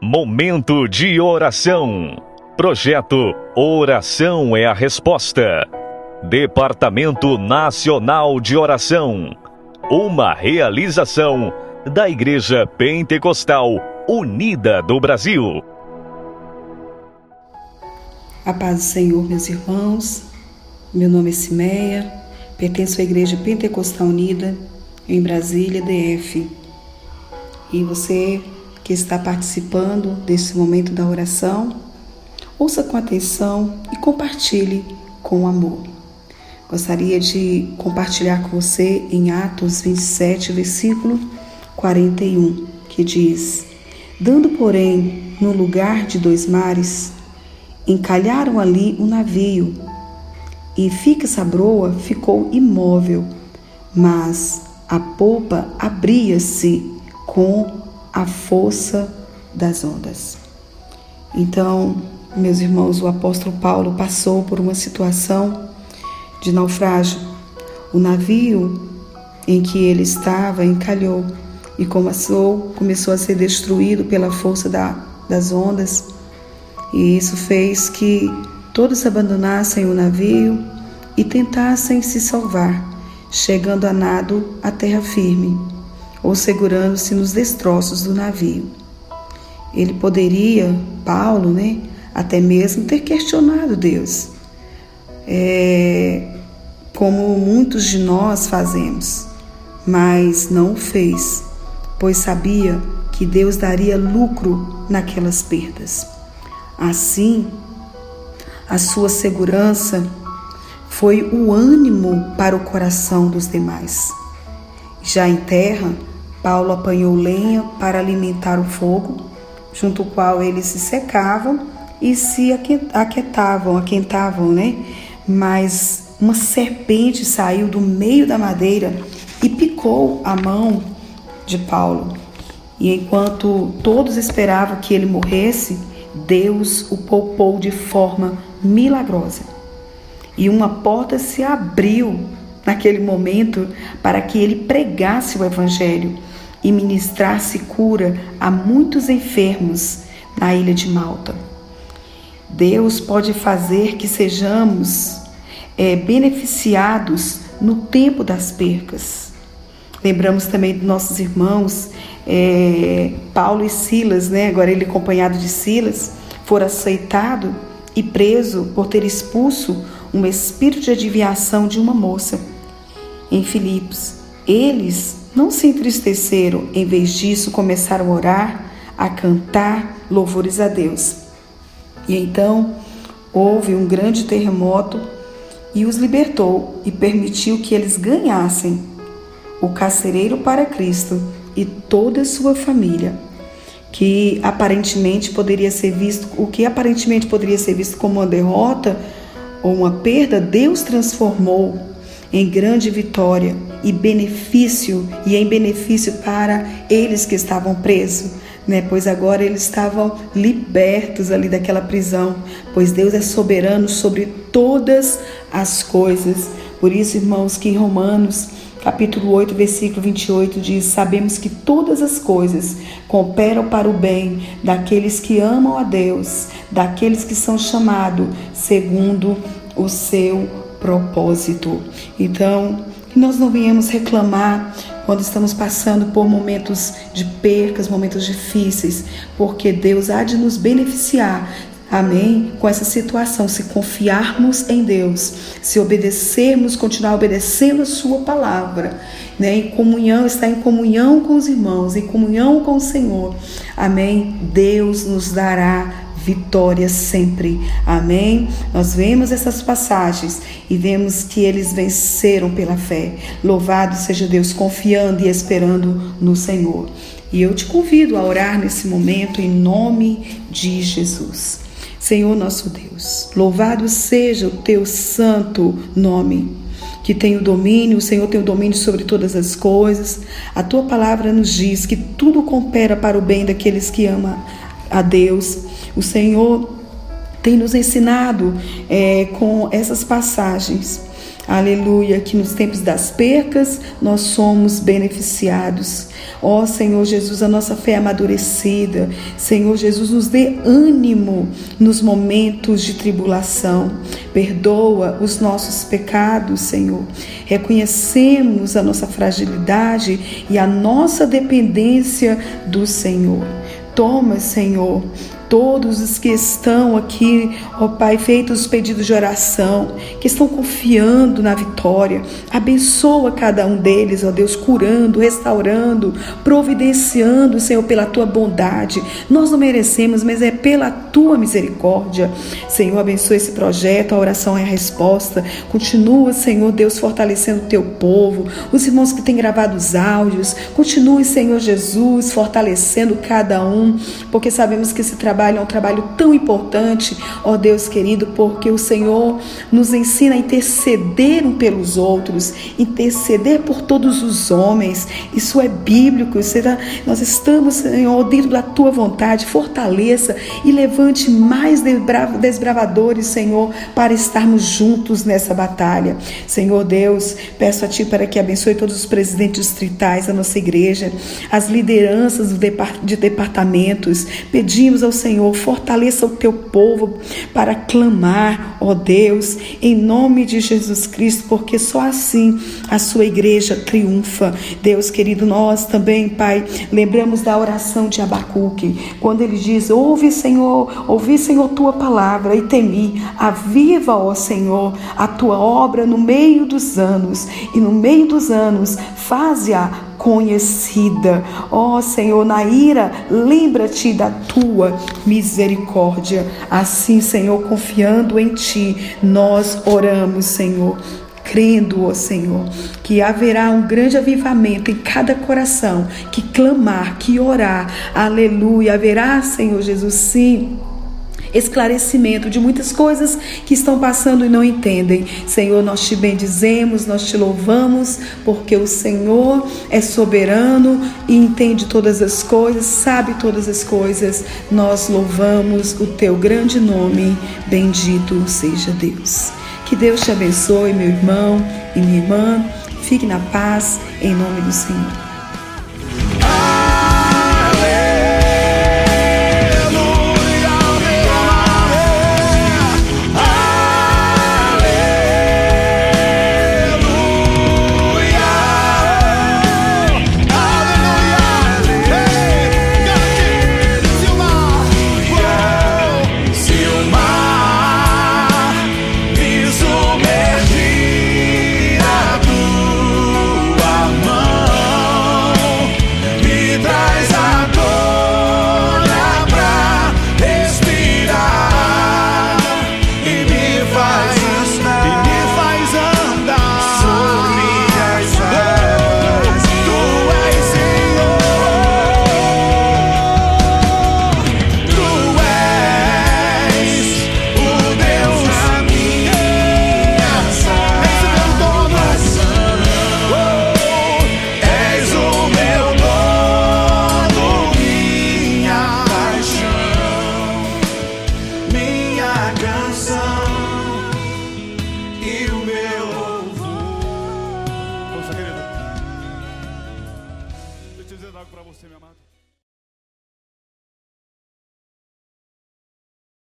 Momento de oração. Projeto Oração é a Resposta. Departamento Nacional de Oração. Uma realização da Igreja Pentecostal Unida do Brasil. A paz do Senhor, meus irmãos. Meu nome é Simeia, pertenço à Igreja Pentecostal Unida em Brasília, DF. E você que está participando desse momento da oração, ouça com atenção e compartilhe com amor. Gostaria de compartilhar com você em Atos 27, versículo 41, que diz: Dando, porém, no lugar de dois mares, encalharam ali um navio, e fixa a broa ficou imóvel, mas a polpa abria-se com a força das ondas. Então, meus irmãos, o apóstolo Paulo passou por uma situação de naufrágio. O navio em que ele estava encalhou e começou, começou a ser destruído pela força da, das ondas. E isso fez que todos abandonassem o navio e tentassem se salvar, chegando a nado à terra firme ou segurando-se nos destroços do navio. Ele poderia, Paulo, né, até mesmo ter questionado Deus, é, como muitos de nós fazemos, mas não o fez, pois sabia que Deus daria lucro naquelas perdas. Assim, a sua segurança foi o ânimo para o coração dos demais. Já em terra, Paulo apanhou lenha para alimentar o fogo, junto ao qual eles se secavam e se aquietavam, aquentavam, né? Mas uma serpente saiu do meio da madeira e picou a mão de Paulo. E enquanto todos esperavam que ele morresse, Deus o poupou de forma milagrosa. E uma porta se abriu naquele momento para que ele pregasse o Evangelho e ministrasse cura a muitos enfermos na ilha de Malta. Deus pode fazer que sejamos é, beneficiados no tempo das percas. Lembramos também dos nossos irmãos é, Paulo e Silas, né? agora ele acompanhado de Silas, foram aceitado e preso por ter expulso um espírito de adivinhação de uma moça em Filipos. Eles não se entristeceram, em vez disso, começaram a orar, a cantar louvores a Deus. E então houve um grande terremoto e os libertou e permitiu que eles ganhassem o carcereiro para Cristo e toda a sua família, que aparentemente poderia ser visto, o que aparentemente poderia ser visto como uma derrota ou uma perda, Deus transformou em grande vitória e benefício e em benefício para eles que estavam presos, né? Pois agora eles estavam libertos ali daquela prisão, pois Deus é soberano sobre todas as coisas. Por isso, irmãos, que em Romanos capítulo 8, versículo 28 diz: Sabemos que todas as coisas cooperam para o bem daqueles que amam a Deus, daqueles que são chamados segundo o seu propósito. Então, nós não venhamos reclamar quando estamos passando por momentos de percas, momentos difíceis, porque Deus há de nos beneficiar Amém? Com essa situação, se confiarmos em Deus, se obedecermos, continuar obedecendo a Sua palavra, né? Em comunhão, estar em comunhão com os irmãos, em comunhão com o Senhor. Amém? Deus nos dará vitória sempre. Amém? Nós vemos essas passagens e vemos que eles venceram pela fé. Louvado seja Deus, confiando e esperando no Senhor. E eu te convido a orar nesse momento em nome de Jesus. Senhor nosso Deus, louvado seja o teu santo nome que tem o domínio, o Senhor tem o domínio sobre todas as coisas. A tua palavra nos diz que tudo coopera para o bem daqueles que amam a Deus. O Senhor tem nos ensinado é, com essas passagens Aleluia, que nos tempos das percas nós somos beneficiados. Ó oh, Senhor Jesus, a nossa fé é amadurecida. Senhor Jesus, nos dê ânimo nos momentos de tribulação. Perdoa os nossos pecados, Senhor. Reconhecemos a nossa fragilidade e a nossa dependência do Senhor. Toma, Senhor, todos os que estão aqui, ó Pai, feitos os pedidos de oração, que estão confiando na vitória. Abençoa cada um deles, ó Deus, curando, restaurando, providenciando, Senhor, pela tua bondade. Nós não merecemos, mas é pela tua misericórdia. Senhor, abençoa esse projeto, a oração é a resposta. Continua, Senhor Deus, fortalecendo o teu povo, os irmãos que têm gravado os áudios. Continue, Senhor Jesus, fortalecendo cada um, porque sabemos que esse trabalho trabalho é um trabalho tão importante, ó Deus querido, porque o Senhor nos ensina a interceder um pelos outros, interceder por todos os homens. Isso é bíblico. Tá, nós estamos, Senhor, dentro da tua vontade. Fortaleça e levante mais desbravadores, Senhor, para estarmos juntos nessa batalha. Senhor Deus, peço a Ti para que abençoe todos os presidentes distritais da nossa igreja, as lideranças de departamentos. Pedimos ao Senhor Senhor, fortaleça o teu povo para clamar, ó Deus, em nome de Jesus Cristo, porque só assim a sua igreja triunfa. Deus querido, nós também, Pai, lembramos da oração de Abacuque, quando ele diz: Ouve, Senhor, ouvi, Senhor, tua palavra e temi, aviva, ó Senhor, a tua obra no meio dos anos, e no meio dos anos, faze-a conhecida. Ó oh, Senhor, na ira, lembra-te da tua misericórdia. Assim, Senhor, confiando em ti, nós oramos, Senhor crendo, ó Senhor, que haverá um grande avivamento em cada coração que clamar, que orar. Aleluia. Haverá, Senhor Jesus, sim esclarecimento de muitas coisas que estão passando e não entendem. Senhor, nós te bendizemos, nós te louvamos, porque o Senhor é soberano e entende todas as coisas, sabe todas as coisas. Nós louvamos o teu grande nome, bendito seja Deus. Que Deus te abençoe, meu irmão e minha irmã. Fique na paz, em nome do Senhor. mi amado.